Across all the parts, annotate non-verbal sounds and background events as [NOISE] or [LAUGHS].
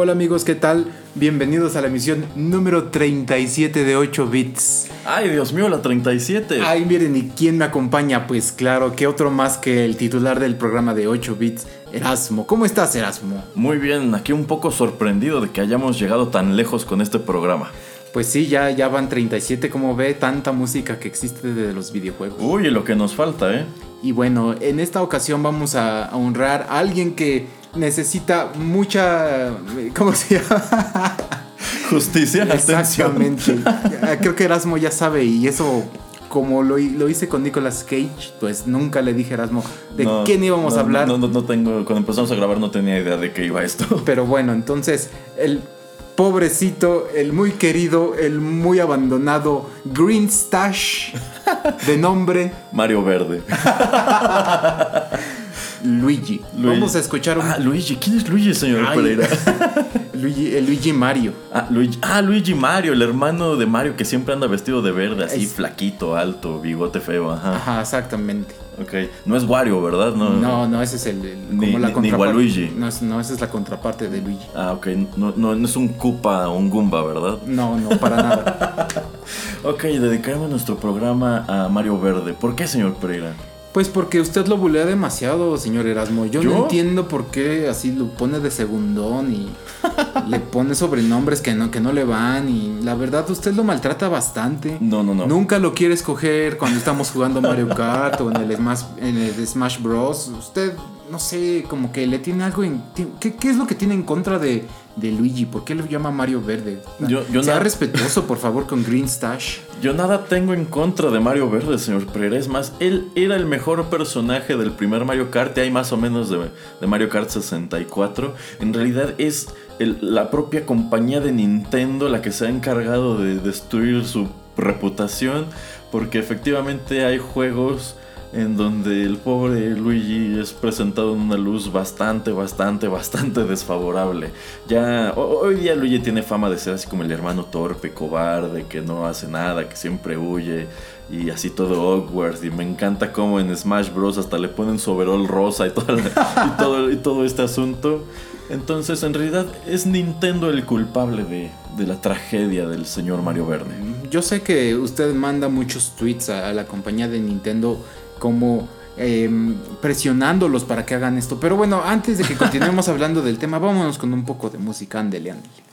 Hola amigos, ¿qué tal? Bienvenidos a la emisión número 37 de 8 bits. Ay, Dios mío, la 37. Ay, miren, ¿y quién me acompaña? Pues claro, ¿qué otro más que el titular del programa de 8 bits, Erasmo? ¿Cómo estás, Erasmo? Muy bien, aquí un poco sorprendido de que hayamos llegado tan lejos con este programa. Pues sí, ya, ya van 37, como ve, tanta música que existe de los videojuegos. Uy, lo que nos falta, ¿eh? Y bueno, en esta ocasión vamos a, a honrar a alguien que necesita mucha... ¿Cómo se llama? Justicia, Exactamente. Creo que Erasmo ya sabe y eso como lo, lo, hice con Nicolas Cage, pues nunca le dije a Erasmo de No, quién íbamos no, a hablar. No, no, no tengo, cuando empezamos a grabar no tenía idea de qué iba esto. Pero bueno, entonces el pobrecito, el muy querido, el muy abandonado Green Stash de nombre Mario Verde. [LAUGHS] Luigi. Luigi. Vamos a escuchar un Ah, Luigi. ¿Quién es Luigi, señor Ay. Pereira? [LAUGHS] Luigi, el Luigi Mario. Ah Luigi, ah, Luigi Mario, el hermano de Mario que siempre anda vestido de verde, así Es- flaquito, alto, bigote feo, ajá. Ajá, exactamente. Ok. No es Wario, ¿verdad? No, No, no, ese es el, el- Ni- como la ni- ni contraparte. Waluigi. No, es- no, esa es la contraparte de Luigi. Ah, ok. No, no, no es un Koopa o un Goomba, ¿verdad? No, no, para nada. [LAUGHS] Ok, dedicaremos nuestro programa a Mario Verde. ¿Por qué, señor Pereira? Pues porque usted lo bulea demasiado, señor Erasmo. Yo, ¿Yo? no entiendo por qué así lo pone de segundón y le pone sobrenombres que no, que no le van. Y la verdad, usted lo maltrata bastante. No, no, no. Nunca lo quiere escoger cuando estamos jugando Mario Kart o en el Smash, en el Smash Bros. Usted, no sé, como que le tiene algo en. ¿Qué, qué es lo que tiene en contra de, de Luigi? ¿Por qué lo llama Mario Verde? Yo- yo sea respetuoso, por favor, con Green Stash. Yo nada tengo en contra de Mario Verde, señor Pereira. Es más, él era el mejor personaje del primer Mario Kart. Y hay más o menos de, de Mario Kart 64. En realidad es el- la propia compañía de Nintendo la que se ha encargado de destruir su reputación. Porque efectivamente hay juegos en donde el pobre Luigi es presentado en una luz bastante, bastante, bastante desfavorable. Ya ho- hoy día Luigi tiene fama de ser así como el hermano torpe, cobarde, que no hace nada, que siempre huye y así todo awkward. Y me encanta cómo en Smash Bros. hasta le ponen su overall rosa y, y todo, y todo este asunto. Entonces, en realidad, es Nintendo el culpable de, de la tragedia del señor Mario Verde. Yo sé que usted manda muchos tweets a la compañía de Nintendo como em, presionándolos para que hagan esto. Pero bueno, antes de que continuemos [LAUGHS] hablando del tema, vámonos con un poco de música. Ándele, ándele.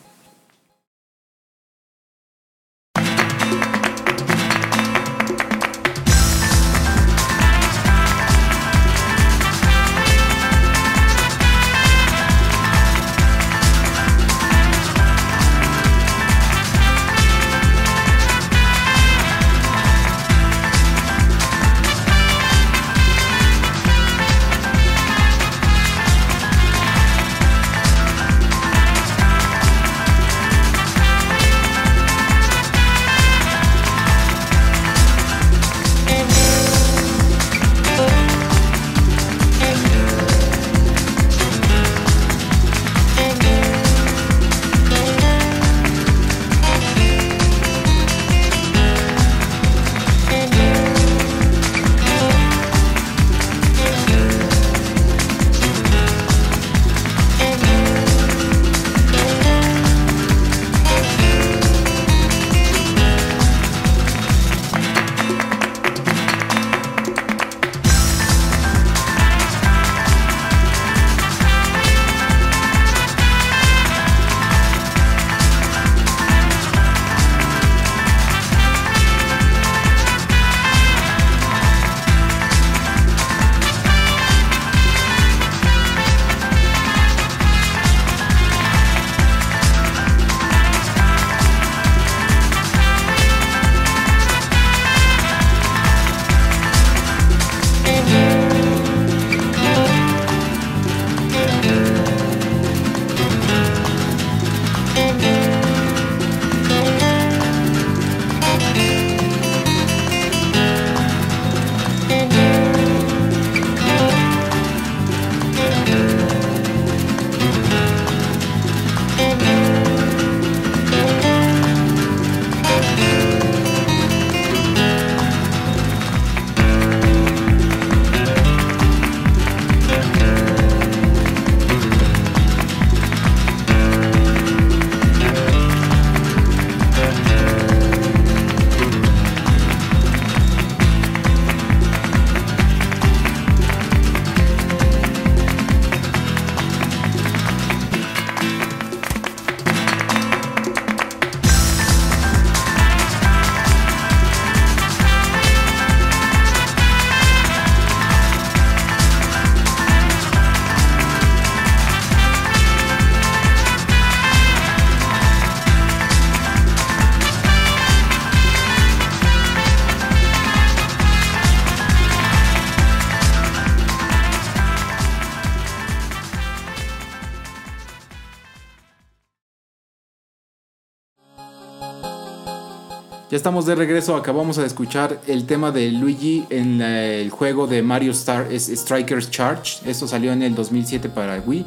Ya estamos de regreso, acabamos de escuchar el tema de Luigi en el juego de Mario Star Strikers Charge. Esto salió en el 2007 para Wii.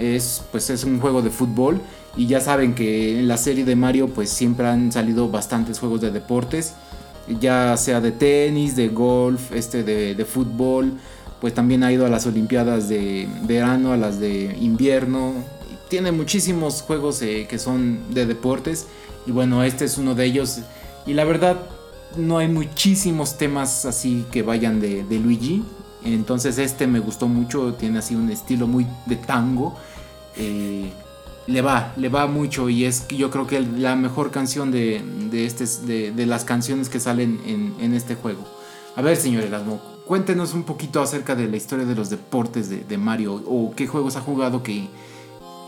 Es, pues es un juego de fútbol y ya saben que en la serie de Mario pues siempre han salido bastantes juegos de deportes, ya sea de tenis, de golf, este de, fútbol, pues también ha ido a las Olimpiadas de verano, a las de invierno. Tiene muchísimos juegos eh, que son de deportes y bueno, este es uno de ellos y la verdad, no hay muchísimos temas así que vayan de, Luigi. Entonces este me gustó mucho, tiene así un estilo muy de tango. Eh, le va, le va mucho y es yo creo que la mejor canción de, este, de, las canciones que salen en, este juego. A ver, señor Erasmo, cuéntenos un poquito acerca de la historia de los deportes de, Mario o qué juegos ha jugado que,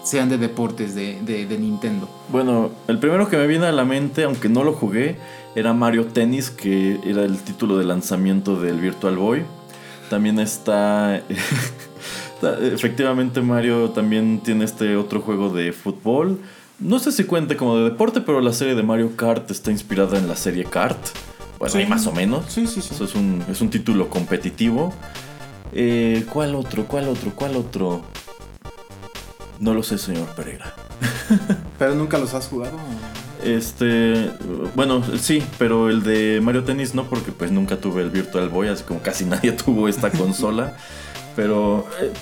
sean de deportes de, Nintendo. Bueno, el primero que me viene a la mente, aunque no lo jugué, era Mario Tennis, que era el título de lanzamiento del Virtual Boy. También [LAUGHS] está... Efectivamente Mario también tiene este otro juego de fútbol. No sé si cuente como de deporte, pero la serie de Mario Kart está inspirada en la serie Kart. Bueno, sí. más o menos. Sí, sí, sí. Eso es un, es un título competitivo. Eh, ¿Cuál otro? ¿Cuál otro? ¿Cuál otro? No lo sé, señor Pereira. [LAUGHS] ¿Pero nunca los has jugado? Este, bueno, sí, pero el de Mario Tennis no, porque pues nunca tuve el Virtual Boy, así como casi nadie [LAUGHS] tuvo esta consola. Pero eh,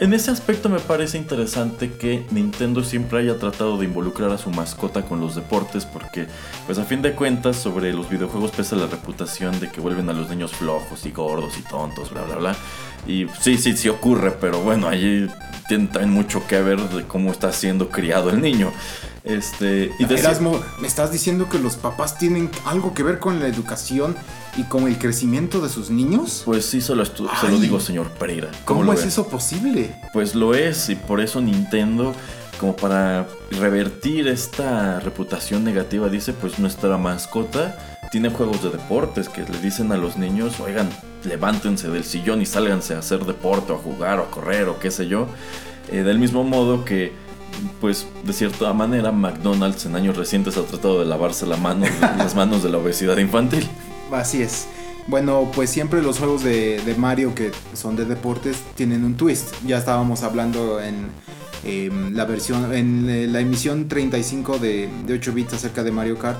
en ese aspecto me parece interesante que Nintendo siempre haya tratado de involucrar a su mascota con los deportes porque pues a fin de cuentas sobre los videojuegos pesa la reputación de que vuelven a los niños flojos y gordos y tontos, bla, bla, bla. Y sí, sí, sí ocurre, pero bueno, allí tiene también mucho que ver de cómo está siendo criado el niño. Este, y Erasmo, ¿me estás diciendo que los papás tienen algo que ver con la educación y con el crecimiento de sus niños? Pues sí, se lo, se lo digo, señor Pereira. ¿Cómo, es eso posible? Pues lo es, y por eso Nintendo, como para revertir esta reputación negativa, dice, pues nuestra mascota tiene juegos de deportes que le dicen a los niños, oigan, levántense del sillón y sálganse a hacer deporte o a jugar o a correr o qué sé yo. Eh, del mismo modo que, pues de cierta manera, McDonald's en años recientes ha tratado de lavarse la mano, [LAUGHS] las manos de la obesidad infantil. Así es. Bueno, pues siempre los juegos de, Mario que son de deportes tienen un twist. Ya estábamos hablando en em, la versión, en la emisión 35 de, de 8 bits acerca de Mario Kart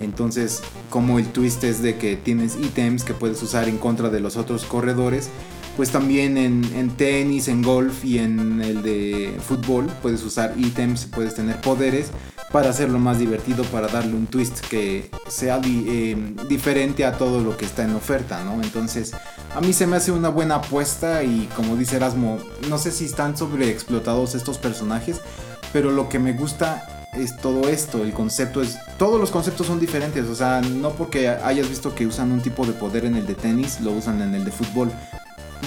entonces, como el twist es de que tienes ítems que puedes usar en contra de los otros corredores, pues también en, tenis, en golf y en el de fútbol puedes usar ítems, puedes tener poderes para hacerlo más divertido, para darle un twist que sea eh, diferente a todo lo que está en oferta, ¿no? Entonces, a mí se me hace una buena apuesta y como dice Erasmo, no sé si están sobreexplotados estos personajes, pero lo que me gusta es todo esto, el concepto es, todos los conceptos son diferentes, o sea, no porque hayas visto que usan un tipo de poder en el de tenis, lo usan en el de fútbol.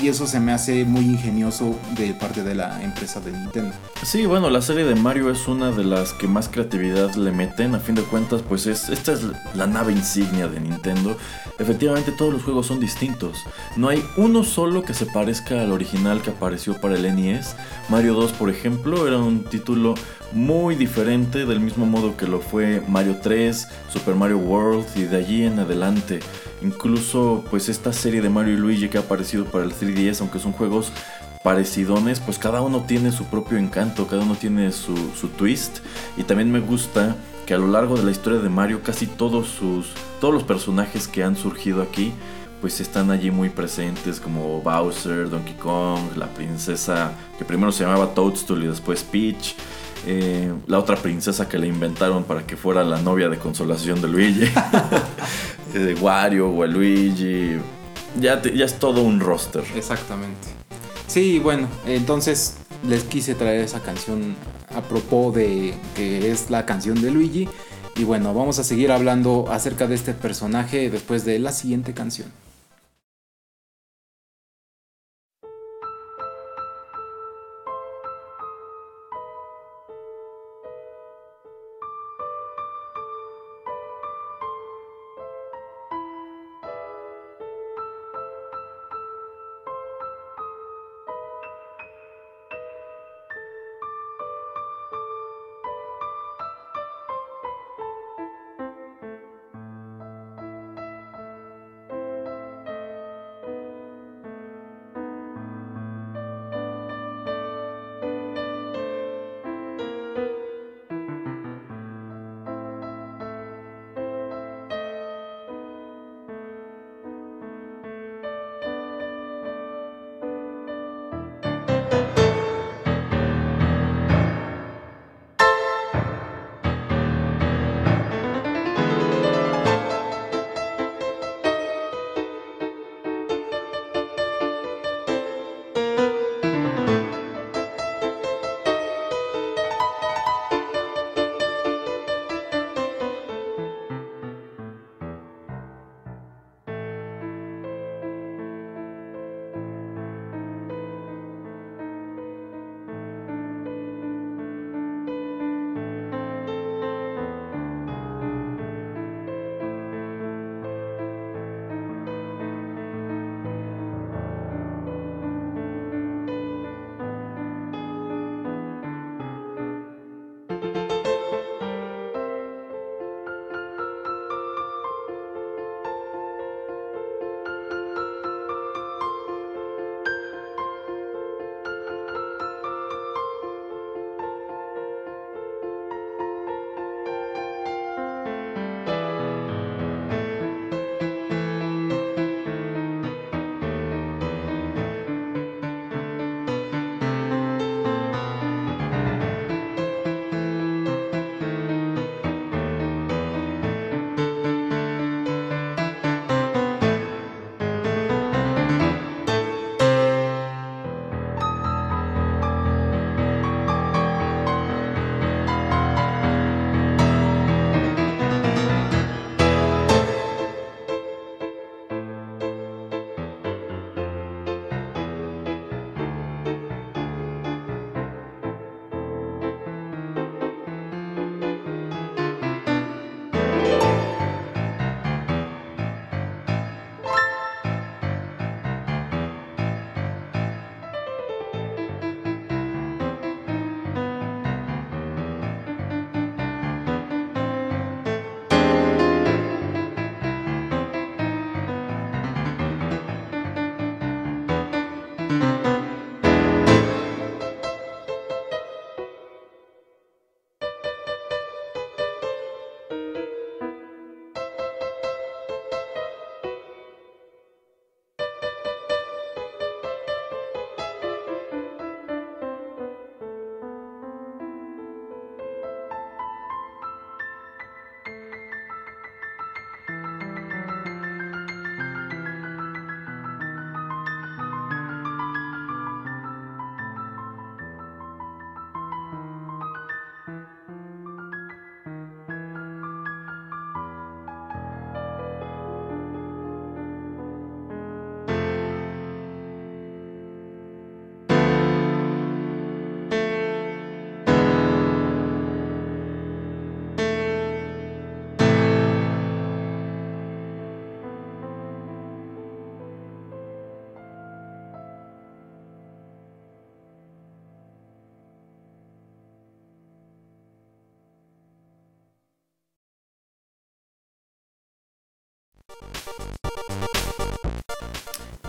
Y eso se me hace muy ingenioso de parte de la empresa de Nintendo. Sí, bueno, la serie de Mario es una de las que más creatividad le meten. A fin de cuentas, pues es, esta es la nave insignia de Nintendo. Efectivamente, todos los juegos son distintos. No hay uno solo que se parezca al original que apareció para el NES. Mario 2, por ejemplo, era un título muy diferente, del mismo modo que lo fue Mario 3, Super Mario World y de allí en adelante. Incluso pues esta serie de Mario y Luigi que ha aparecido para el 3DS, aunque son juegos parecidones, pues cada uno tiene su propio encanto, cada uno tiene su, twist. Y también me gusta que a lo largo de la historia de Mario casi todos sus todos los personajes que han surgido aquí pues están allí muy presentes como Bowser, Donkey Kong, la princesa que primero se llamaba Toadstool y después Peach, eh, la otra princesa que le inventaron para que fuera la novia de consolación de Luigi, [LAUGHS] de Wario, Waluigi, ya, ya es todo un roster. Exactamente. Sí, bueno, entonces les quise traer esa canción a propósito de que es la canción de Luigi. Y bueno, vamos a seguir hablando acerca de este personaje después de la siguiente canción.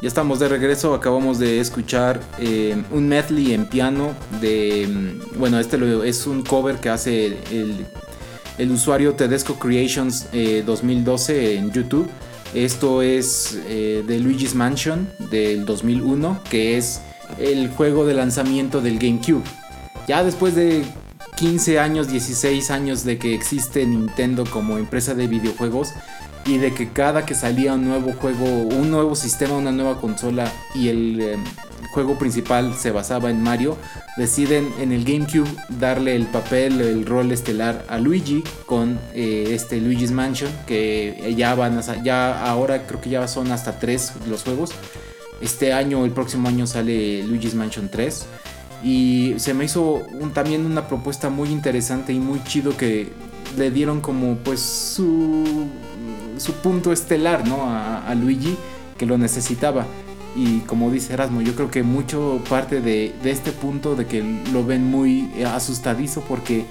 Ya estamos de regreso, acabamos de escuchar eh, un medley en piano de... mm, Bueno, este es un cover que hace el, usuario Tedesco Creations eh, 2012 en YouTube. Esto es eh, de Luigi's Mansion del 2001, que es el juego de lanzamiento del GameCube. Ya después de 15 años, 16 años de que existe Nintendo como empresa de videojuegos y de que cada que salía un nuevo juego, un nuevo sistema, una nueva consola y el eh, juego principal se basaba en Mario, deciden en el GameCube darle el papel, el rol estelar a Luigi con eh, este Luigi's Mansion, que ya van a, ya ahora creo que ya son hasta tres los juegos. Este año, el próximo año sale Luigi's Mansion 3. Y se me hizo también una propuesta muy interesante y muy chido que le dieron como pues su, su punto estelar ¿no? a, a Luigi que lo necesitaba. Y como dice Erasmo, yo creo que mucho parte de, de este punto de que lo ven muy asustadizo porque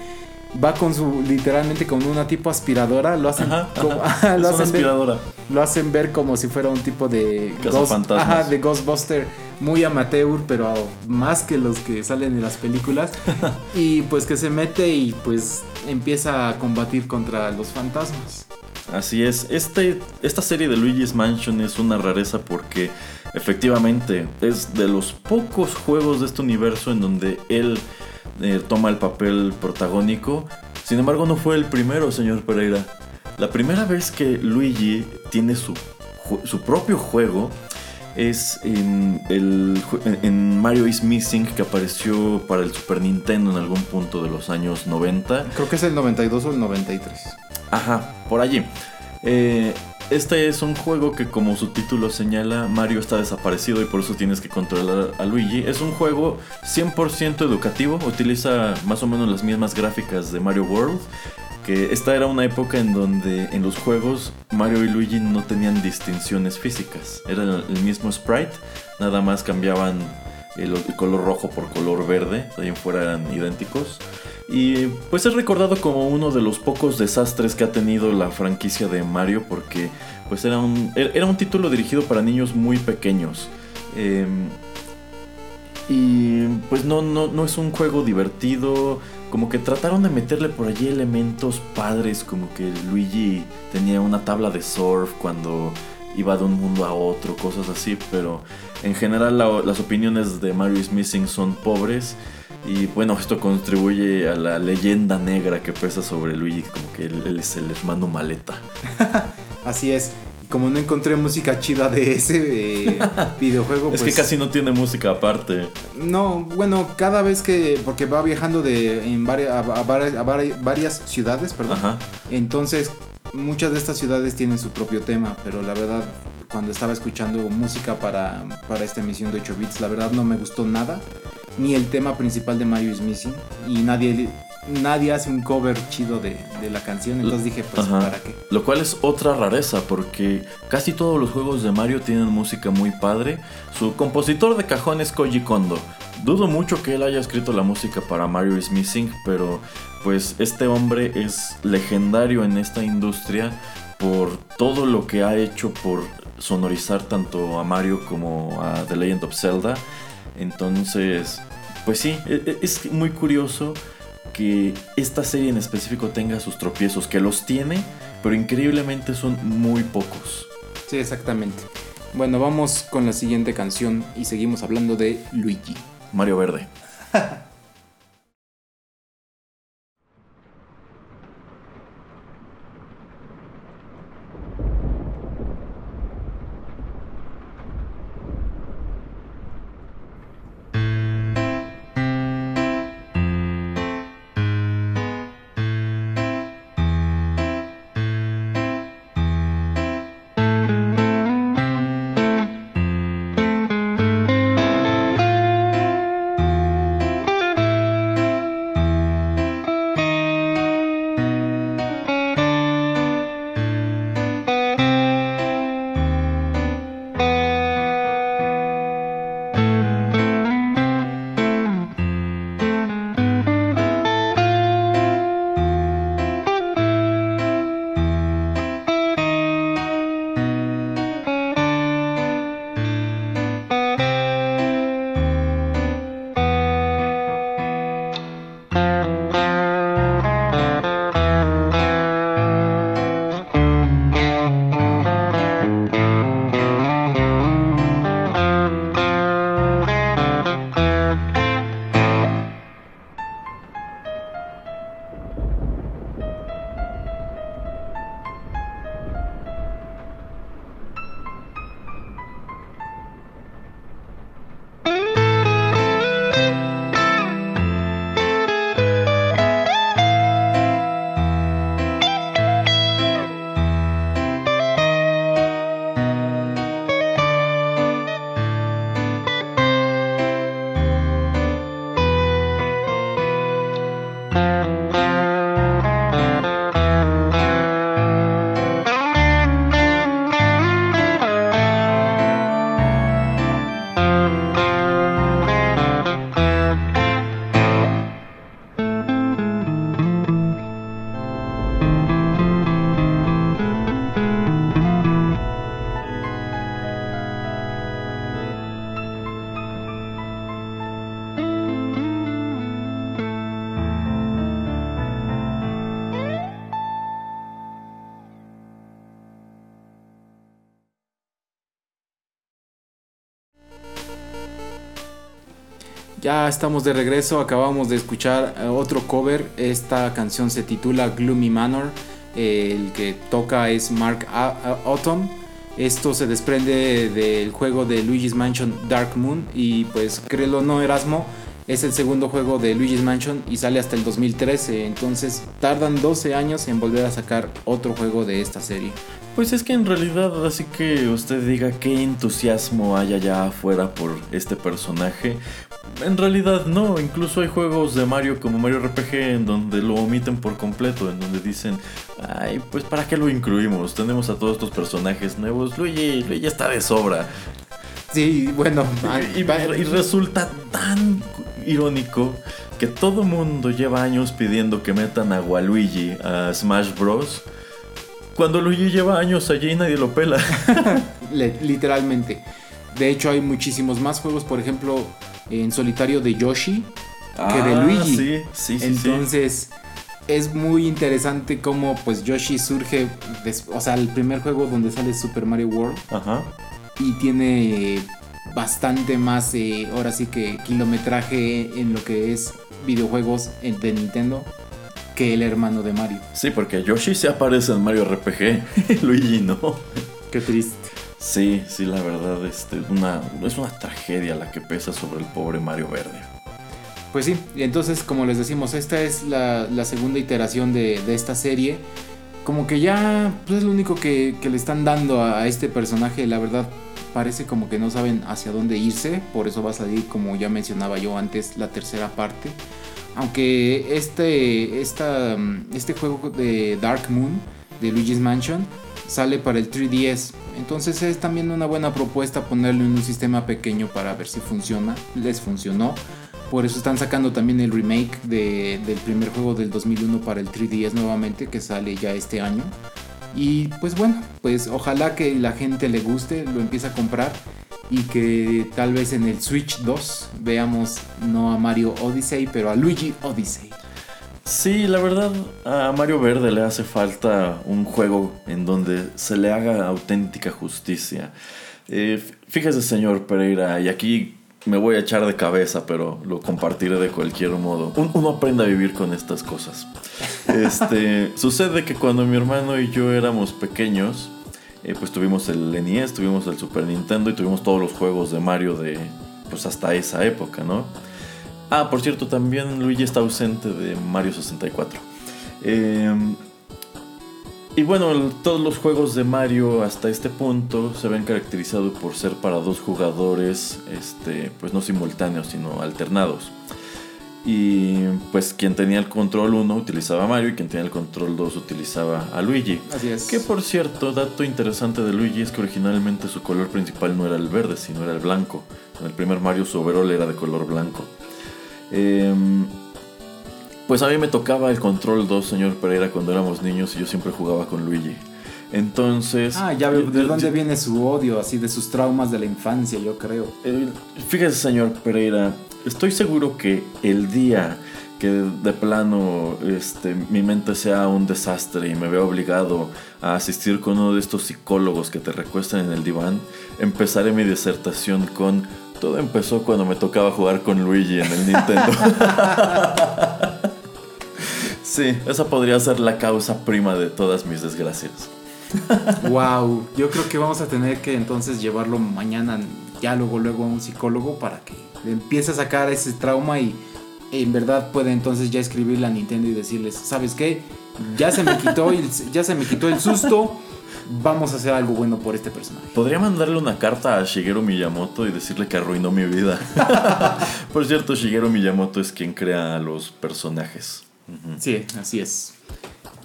va con su literalmente con una tipo aspiradora, lo hacen Ajá, como- ajá. [LAUGHS] lo hacen ver- lo hacen ver como si fuera un tipo de Cazafantasmas. ajá, de Ghostbuster muy amateur, pero más que los que salen en las películas. [LAUGHS] y pues que se mete y pues empieza a combatir contra los fantasmas. Así es, este, esta serie de Luigi's Mansion es una rareza porque efectivamente es de los pocos juegos de este universo en donde él eh, toma el papel protagónico. Sin embargo, no fue el primero, señor Pereira. La primera vez que Luigi tiene su, su propio juego es en- en Mario is Missing que apareció para el Super Nintendo en algún punto de los años 90. Creo que es el 92 o el 93. Ajá, por allí. Eh, este es un juego que como su título señala, Mario está desaparecido y por eso tienes que controlar a Luigi. Es un juego 100% educativo, utiliza más o menos las mismas gráficas de Mario World. Que esta era una época en donde en los juegos Mario y Luigi no tenían distinciones físicas. Era el mismo sprite, nada más cambiaban el, color rojo por color verde, de ahí idénticos. Y pues es recordado como uno de los pocos desastres que ha tenido la franquicia de Mario porque pues era un, er- era un título dirigido para niños muy pequeños. Em, y pues no, no, no es un juego divertido. Como que trataron de meterle por allí elementos padres, como que Luigi tenía una tabla de surf cuando iba de un mundo a otro, cosas así, pero en general la- las opiniones de Mario is Missing son pobres y bueno, esto contribuye a la leyenda negra que pesa sobre Luigi, como que él, él es el hermano maleta. [LAUGHS] Así es. Como no encontré música chida de ese eh, [LAUGHS] videojuego, Es pues, que casi no tiene música aparte. No, bueno, cada vez que. Porque va viajando de en varias, a, a vari- a vari- varias ciudades, perdón. Ajá. Entonces, muchas de estas ciudades tienen su propio tema, pero la verdad, cuando estaba escuchando música para, para esta emisión de 8 bits, la verdad no me gustó nada. Ni el tema principal de Mario is Missing. Y nadie, nadie hace un cover chido de, de la canción. Entonces dije, pues, Ajá. ¿para qué? Lo cual es otra rareza porque casi todos los juegos de Mario tienen música muy padre. Su compositor de cajón es Koji Kondo. Dudo mucho que él haya escrito la música para Mario is Missing, pero pues este hombre es legendario en esta industria por todo lo que ha hecho por sonorizar tanto a Mario como a The Legend of Zelda. Entonces, pues sí, e- e- es muy curioso que esta serie en específico tenga sus tropiezos, que los tiene, pero increíblemente son muy pocos. Sí, exactamente. Bueno, vamos con la siguiente canción y seguimos hablando de Luigi. Mario Verde. [LAUGHS] Ya estamos de regreso, acabamos de escuchar eh, otro cover. Esta canción se titula Gloomy Manor. El que toca es Mark Autumn. Esto se desprende del juego de Luigi's Mansion Dark Moon. Y pues créelo no, Erasmo, es el segundo juego de Luigi's Mansion y sale hasta el 2013. Entonces tardan 12 años en volver a sacar otro juego de esta serie. Pues es que en realidad, así que usted diga qué entusiasmo hay allá afuera por este personaje, en realidad no, incluso hay juegos de Mario como Mario RPG en donde lo omiten por completo, en donde dicen, ay, pues para qué lo incluimos, tenemos a todos estos personajes nuevos, Luigi, Luigi está de sobra. Sí, bueno, y, y resulta tan irónico que todo mundo lleva años pidiendo que metan a Waluigi a Smash Bros. Cuando Luigi lleva años allí y nadie lo pela. [LAUGHS] Literalmente. De hecho, hay muchísimos más juegos. Por ejemplo, en solitario de Yoshi que de ah, Luigi. Sí, sí, sí. Entonces, es muy interesante cómo pues Yoshi surge, o sea, el primer juego donde sale Super Mario World. Ajá. Y tiene bastante más, eh, ahora sí que kilometraje en lo que es videojuegos de Nintendo que el hermano de Mario. Sí, porque Yoshi se aparece en Mario RPG, [LAUGHS] Luigi no. Qué triste. Sí, sí, la verdad este, una, es una tragedia la que pesa sobre el pobre Mario Verde. Pues sí, entonces como les decimos, esta es la, segunda iteración de, esta serie. Como que ya pues, es lo único que, le están dando a, este personaje, la verdad parece como que no saben hacia dónde irse, por eso va a salir como ya mencionaba yo antes la tercera parte. Aunque este, esta, este juego de Dark Moon de Luigi's Mansion sale para el 3DS, entonces es también una buena propuesta ponerlo en un sistema pequeño para ver si funciona. Les funcionó. Por eso están sacando también el remake del primer juego del 2001 para el 3DS nuevamente, que sale ya este año. Y pues bueno, pues ojalá que la gente le guste, lo empiece a comprar y que tal vez en el Switch 2 veamos no a Mario Odyssey, pero a Luigi Odyssey. Sí, la verdad a Mario Verde le hace falta un juego en donde se le haga auténtica justicia. Eh, fíjese señor Pereira, y aquí me voy a echar de cabeza, pero lo compartiré de cualquier modo. uno aprende a vivir con estas cosas. Este, [LAUGHS] sucede que cuando mi hermano y yo éramos pequeños, eh, pues tuvimos el NES, tuvimos el Super Nintendo y tuvimos todos los juegos de Mario de pues hasta esa época, ¿no? Ah, por cierto, también Luigi está ausente de Mario 64. Em, y bueno, todos los juegos de Mario hasta este punto se ven caracterizados por ser para dos jugadores, este, pues no simultáneos, sino alternados. Y pues quien tenía el control 1 utilizaba a Mario y quien tenía el control 2 utilizaba a Luigi. Así es. Que por cierto, dato interesante de Luigi es que originalmente su color principal no era el verde, sino era el blanco. En el primer Mario su overall era de color blanco. Em, pues a mí me tocaba el control 2, señor Pereira, cuando éramos niños y yo siempre jugaba con Luigi. Entonces. Ah, ya veo de dónde viene su odio, así de sus traumas de la infancia, yo creo. fíjese, señor Pereira, estoy seguro que el día que de plano este, mi mente sea un desastre y me vea obligado a asistir con uno de estos psicólogos que te recuestan en el diván, empezaré mi disertación con todo empezó cuando me tocaba jugar con Luigi en el Nintendo. [LAUGHS] sí, esa podría ser la causa prima de todas mis desgracias. wow, yo creo que vamos a tener que entonces llevarlo mañana ya luego luego a un psicólogo para que empiece a sacar ese trauma y en verdad puede entonces ya escribirle a Nintendo y decirles, ¿sabes qué? Ya se me quitó ya se me quitó el susto vamos a hacer algo bueno por este personaje. Podría mandarle una carta a Shigeru Miyamoto y decirle que arruinó mi vida. [LAUGHS] por cierto, Shigeru Miyamoto es quien crea los personajes. Sí, así es.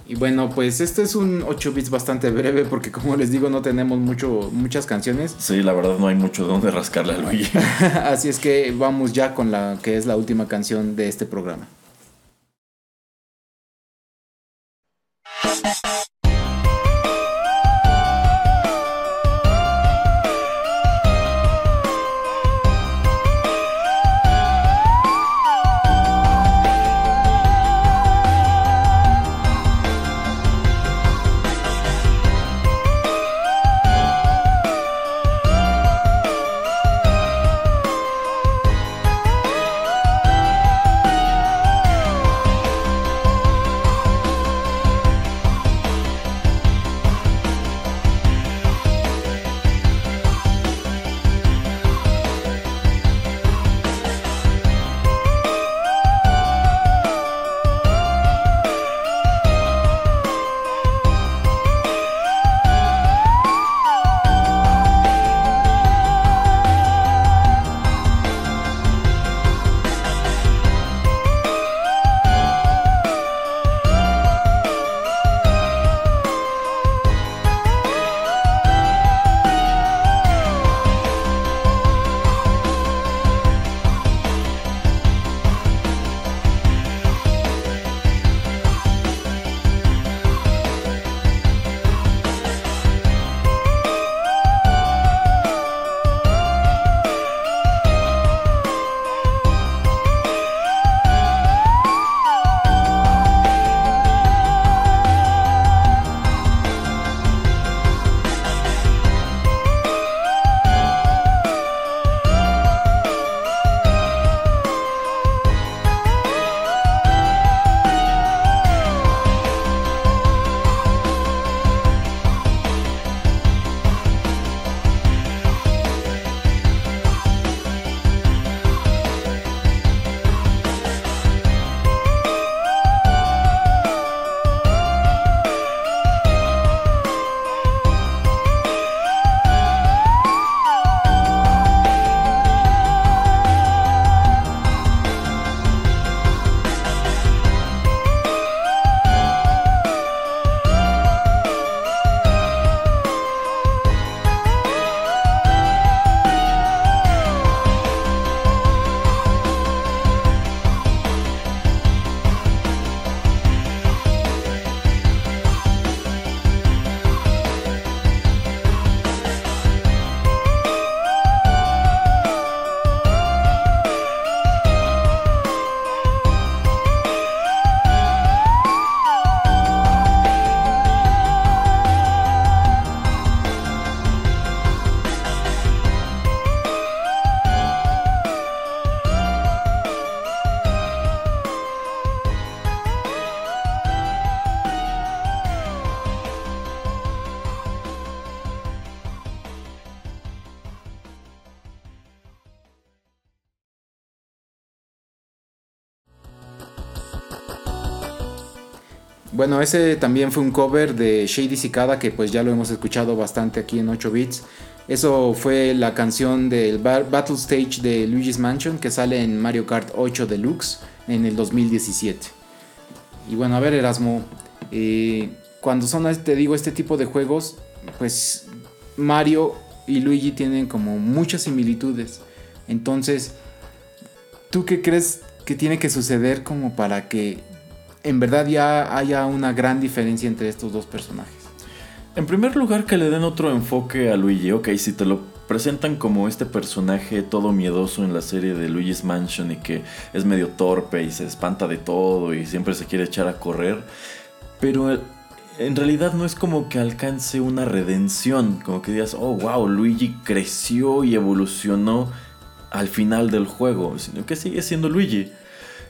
Y bueno, pues este es un 8 bits bastante breve porque como les digo no tenemos mucho, muchas canciones. Sí, la verdad no hay mucho de donde rascarle a Luigi. [LAUGHS] Así es que vamos ya con la que es la última canción de este programa. Bueno, ese también fue un cover de Shady Cicada que pues ya lo hemos escuchado bastante aquí en 8 bits. Eso fue la canción del Battle Stage de Luigi's Mansion que sale en Mario Kart 8 Deluxe en el 2017. Y bueno, a ver Erasmo, eh, cuando son, te digo, este tipo de juegos, pues Mario y Luigi tienen como muchas similitudes. Entonces, ¿tú qué crees que tiene que suceder como para que en verdad ya haya una gran diferencia entre estos dos personajes? En primer lugar, que le den otro enfoque a Luigi. Ok, si te lo presentan como este personaje todo miedoso en la serie de Luigi's Mansion y que es medio torpe y se espanta de todo y siempre se quiere echar a correr. Pero en realidad no es como que alcance una redención, como que digas, oh wow, Luigi creció y evolucionó al final del juego, sino que sigue siendo Luigi.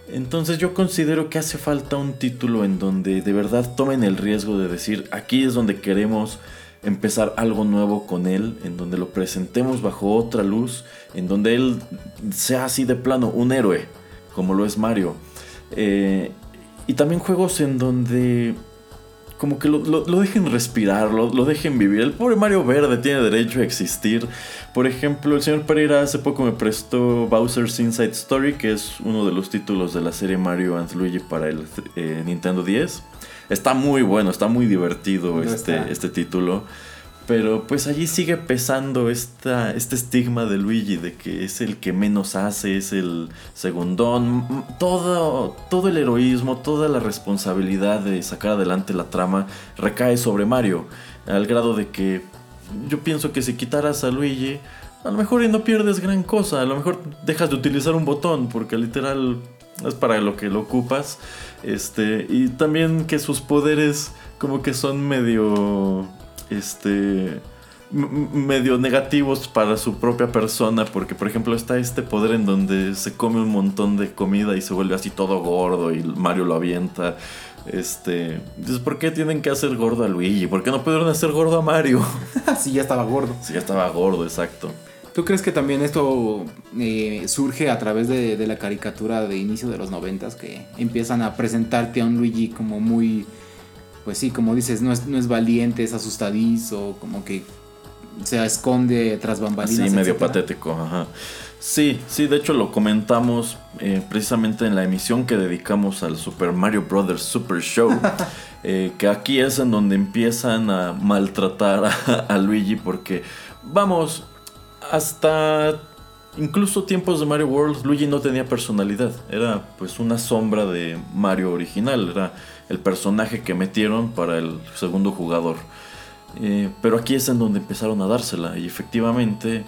Entonces yo considero que hace falta un título en donde de verdad tomen el riesgo de decir, aquí es donde queremos empezar algo nuevo con él, en donde lo presentemos bajo otra luz, en donde él sea así de plano, un héroe, como lo es Mario. Eh, y también juegos en donde como que lo, dejen respirar, lo, dejen vivir. El pobre Mario Verde tiene derecho a existir. Por ejemplo, el señor Pereira hace poco me prestó Bowser's Inside Story, que es uno de los títulos de la serie Mario and Luigi para el eh, Nintendo 10. Está muy bueno, está muy divertido este, este título. Pero pues allí sigue pesando esta, este estigma de Luigi, de que es el que menos hace, es el segundón. Todo, todo el heroísmo, toda la responsabilidad de sacar adelante la trama recae sobre Mario. Al grado de que yo pienso que si quitaras a Luigi, a lo mejor no pierdes gran cosa. A lo mejor dejas de utilizar un botón, porque literal es para lo que lo ocupas. Este, y también que sus poderes como que son medio este medio negativos para su propia persona porque por ejemplo está este poder en donde se come un montón de comida y se vuelve así todo gordo y Mario lo avienta este ¿por qué tienen que hacer gordo a Luigi? ¿por qué no pudieron hacer gordo a Mario? [LAUGHS] si ya estaba gordo si ya estaba gordo exacto ¿Tú crees que también esto eh, surge a través de, de, la caricatura de inicio de los noventas que empiezan a presentarte a un Luigi como muy pues sí, como dices, no es, no es valiente, es asustadizo, como que se esconde tras bambalinas. Sí, medio patético, ajá. Sí, sí, de hecho lo comentamos eh, precisamente en la emisión que dedicamos al Super Mario Bros. Super Show. [LAUGHS] Eh, que aquí es en donde empiezan a maltratar a, Luigi porque, vamos, hasta incluso tiempos de Mario World, Luigi no tenía personalidad. Era pues una sombra de Mario original. Era el personaje que metieron para el segundo jugador. Eh, pero aquí es en donde empezaron a dársela y efectivamente,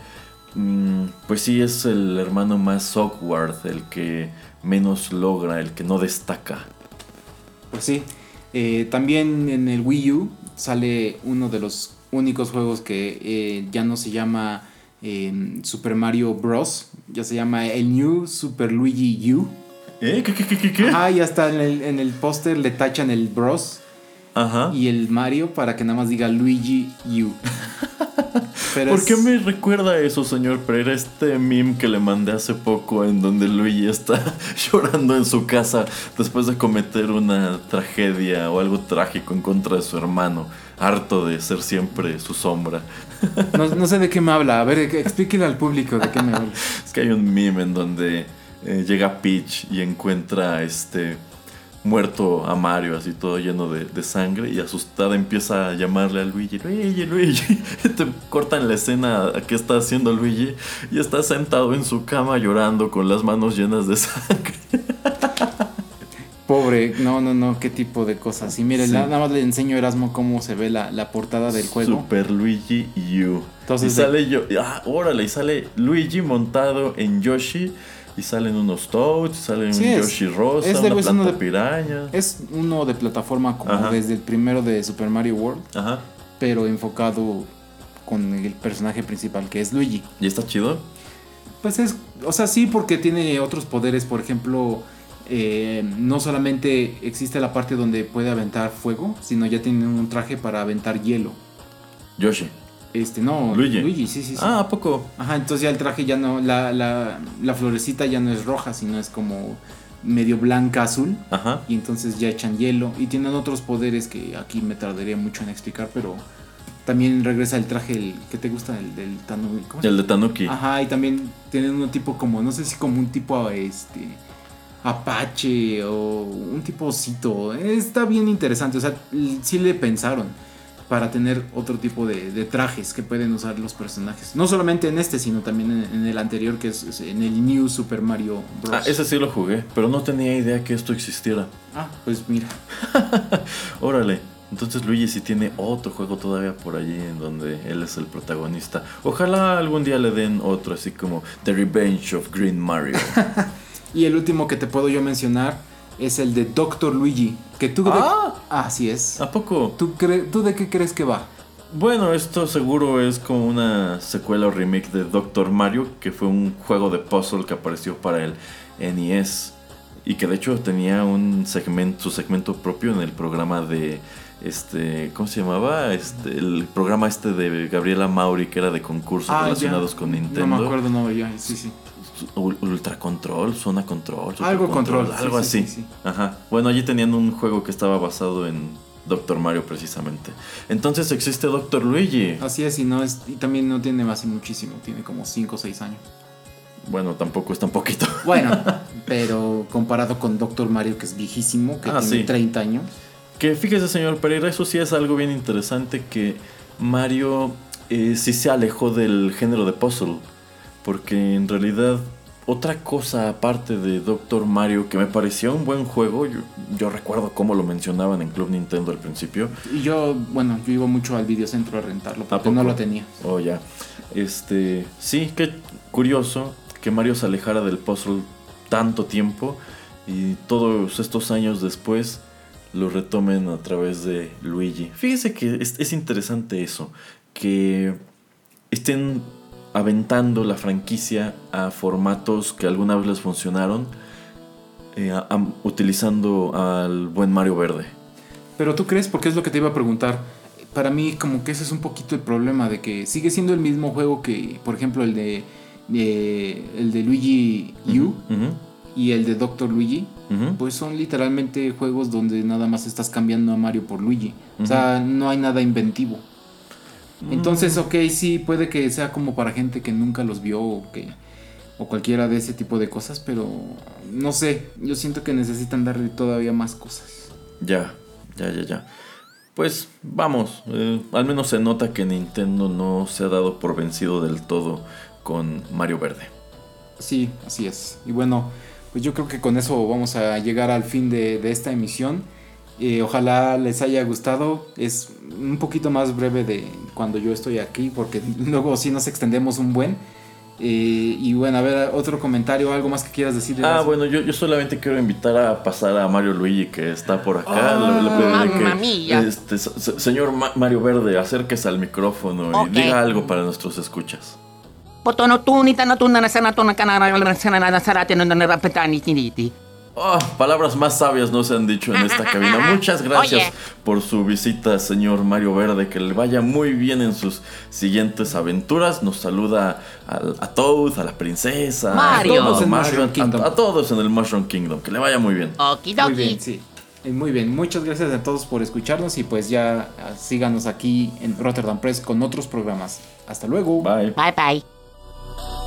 mm, pues sí es el hermano más awkward, el que menos logra, el que no destaca. Pues sí, eh, también en el Wii U sale uno de los únicos juegos que eh, ya no se llama Super Mario Bros. Ya se llama el New Super Luigi U. ¿Eh? ¿Qué, qué, qué, qué? Ah, ya está en el, en el póster le tachan el Bros. Ajá. Y el Mario para que nada más diga Luigi U. [LAUGHS] ¿Por qué me recuerda eso, señor Pereira? Este meme que le mandé hace poco en donde Luigi está [LAUGHS] llorando en su casa después de cometer una tragedia o algo trágico en contra de su hermano, harto de ser siempre su sombra. No, sé de qué me habla. A ver, [LAUGHS] explíquele al público de qué me habla. es que hay un meme en donde eh, llega Peach y encuentra este muerto a Mario, así todo lleno de, sangre, y asustada empieza a llamarle a Luigi, Luigi, Luigi. [LAUGHS] Te cortan la escena que está haciendo Luigi y está sentado en su cama llorando con las manos llenas de [LAUGHS] sangre. Pobre, no, no, no, qué tipo de cosas. Y miren, nada más le enseño a Erasmo cómo se ve la, portada del juego. Super Luigi U. Entonces, y sale yo, ah, órale, y sale Luigi montado en Yoshi y salen unos Toads, salen un Yoshi Rosa, es una planta de, piraña. Es uno de plataforma como desde el primero de Super Mario World. Ajá. Pero enfocado con el personaje principal que es Luigi. ¿Y está chido? Pues es, o sea, sí, porque tiene otros poderes, por ejemplo, eh, no solamente existe la parte donde puede aventar fuego, sino ya tiene un traje para aventar hielo. Yoshi. Este, no, Luigi. sí, sí, sí. Ah, ¿a poco? Ajá, entonces ya el traje ya no, la, la, la florecita ya no es roja, sino es como medio blanca azul. Ajá. Y entonces ya echan hielo. Y tienen otros poderes que aquí me tardaría mucho en explicar, pero también regresa el traje el, que te gusta, el del Tanuki. ¿cómo se El de Tanuki. Ajá, y también tienen un tipo como, no sé si como un tipo este Apache o un tipo osito. Está bien interesante, o sea, sí le pensaron para tener otro tipo de, de trajes que pueden usar los personajes. No solamente en este, sino también en, en el anterior, que es, es en el New Super Mario Bros. Ah, ese sí lo jugué, pero no tenía idea que esto existiera. Ah, pues mira. [LAUGHS] Órale. Entonces Luigi sí tiene otro juego todavía por allí en donde él es el protagonista. Ojalá algún día le den otro así como The Revenge of Green Mario. [LAUGHS] Y el último que te puedo yo mencionar es el de Doctor Luigi. Que tú... de- Ah. Así es. ¿A poco? ¿Tú, cre- ¿Tú de qué crees que va? Bueno, esto seguro es como una secuela o remake de Doctor Mario, que fue un juego de puzzle que apareció para el NES y que de hecho tenía un segmento, su segmento propio en el programa de este, ¿cómo se llamaba? Este, el programa este de Gabriela Mauri que era de concursos Ah, relacionados ya. con Nintendo. No me acuerdo, no, ya, sí, sí. Ul- Ultra Control, Zona Control, Super Algo Control, algo sí, así. sí, sí. Ajá. Bueno, allí tenían un juego que estaba basado en Doctor Mario precisamente. Entonces existe Doctor Luigi. Así es, y, no es, y también no tiene hace muchísimo, tiene como 5 o 6 años. Bueno, tampoco es tan poquito. [LAUGHS] Bueno, pero comparado con Doctor Mario, que es viejísimo, que Ah, tiene sí. 30 años. Que fíjese, señor Pereira, eso sí es algo bien interesante que Mario eh, sí se alejó del género de puzzle. Porque en realidad, otra cosa aparte de Doctor Mario que me pareció un buen juego, yo, yo recuerdo cómo lo mencionaban en Club Nintendo al principio. Y yo, bueno, yo iba mucho al videocentro a rentarlo, porque no lo tenía. Oh, ya. Este, sí, qué curioso que Mario se alejara del puzzle tanto tiempo y todos estos años después lo retomen a través de Luigi. Fíjese que es, es interesante eso, que estén aventando la franquicia a formatos que alguna vez les funcionaron, eh, a- a- utilizando al buen Mario Verde. Pero tú crees, porque es lo que te iba a preguntar. Para mí, como que ese es un poquito el problema de que sigue siendo el mismo juego que, por ejemplo, el de, de- el de Luigi U y el de Doctor Luigi. Pues son literalmente juegos donde nada más estás cambiando a Mario por Luigi. O sea, no hay nada inventivo. Entonces, ok, sí, puede que sea como para gente que nunca los vio o que o cualquiera de ese tipo de cosas, pero no sé, yo siento que necesitan darle todavía más cosas. Ya, ya, ya, ya. Pues vamos, eh, al menos se nota que Nintendo no se ha dado por vencido del todo con Mario Verde. Sí, así es. Y bueno, pues yo creo que con eso vamos a llegar al fin de, de esta emisión. Eh, ojalá les haya gustado. Es un poquito más breve de cuando yo estoy aquí, porque luego sí nos extendemos un buen. Eh, y bueno, a ver, otro comentario, algo más que quieras decir. Ah, bueno, yo, yo solamente quiero invitar a pasar a Mario Luigi que está por acá. Ah, Le- que, mamma mia. este, se- se- señor Ma- Mario Verde, acérquese al micrófono y diga algo para nuestros escuchas. Oh, palabras más sabias no se han dicho en esta cabina. [LAUGHS] Muchas gracias Oye. por su visita, señor Mario Verde. Que le vaya muy bien en sus siguientes aventuras. Nos saluda al- a, Toad, a la princesa, Mario. a, todos en Mario, Mushroom a- Kingdom. A, todos en el Mushroom Kingdom. Que le vaya muy bien. Okidoki. Muy bien, sí. Eh, Muy bien, muchas gracias a todos por escucharnos y pues ya ah, síganos aquí en Rotterdam Press con otros programas. Hasta luego. Bye. Bye bye.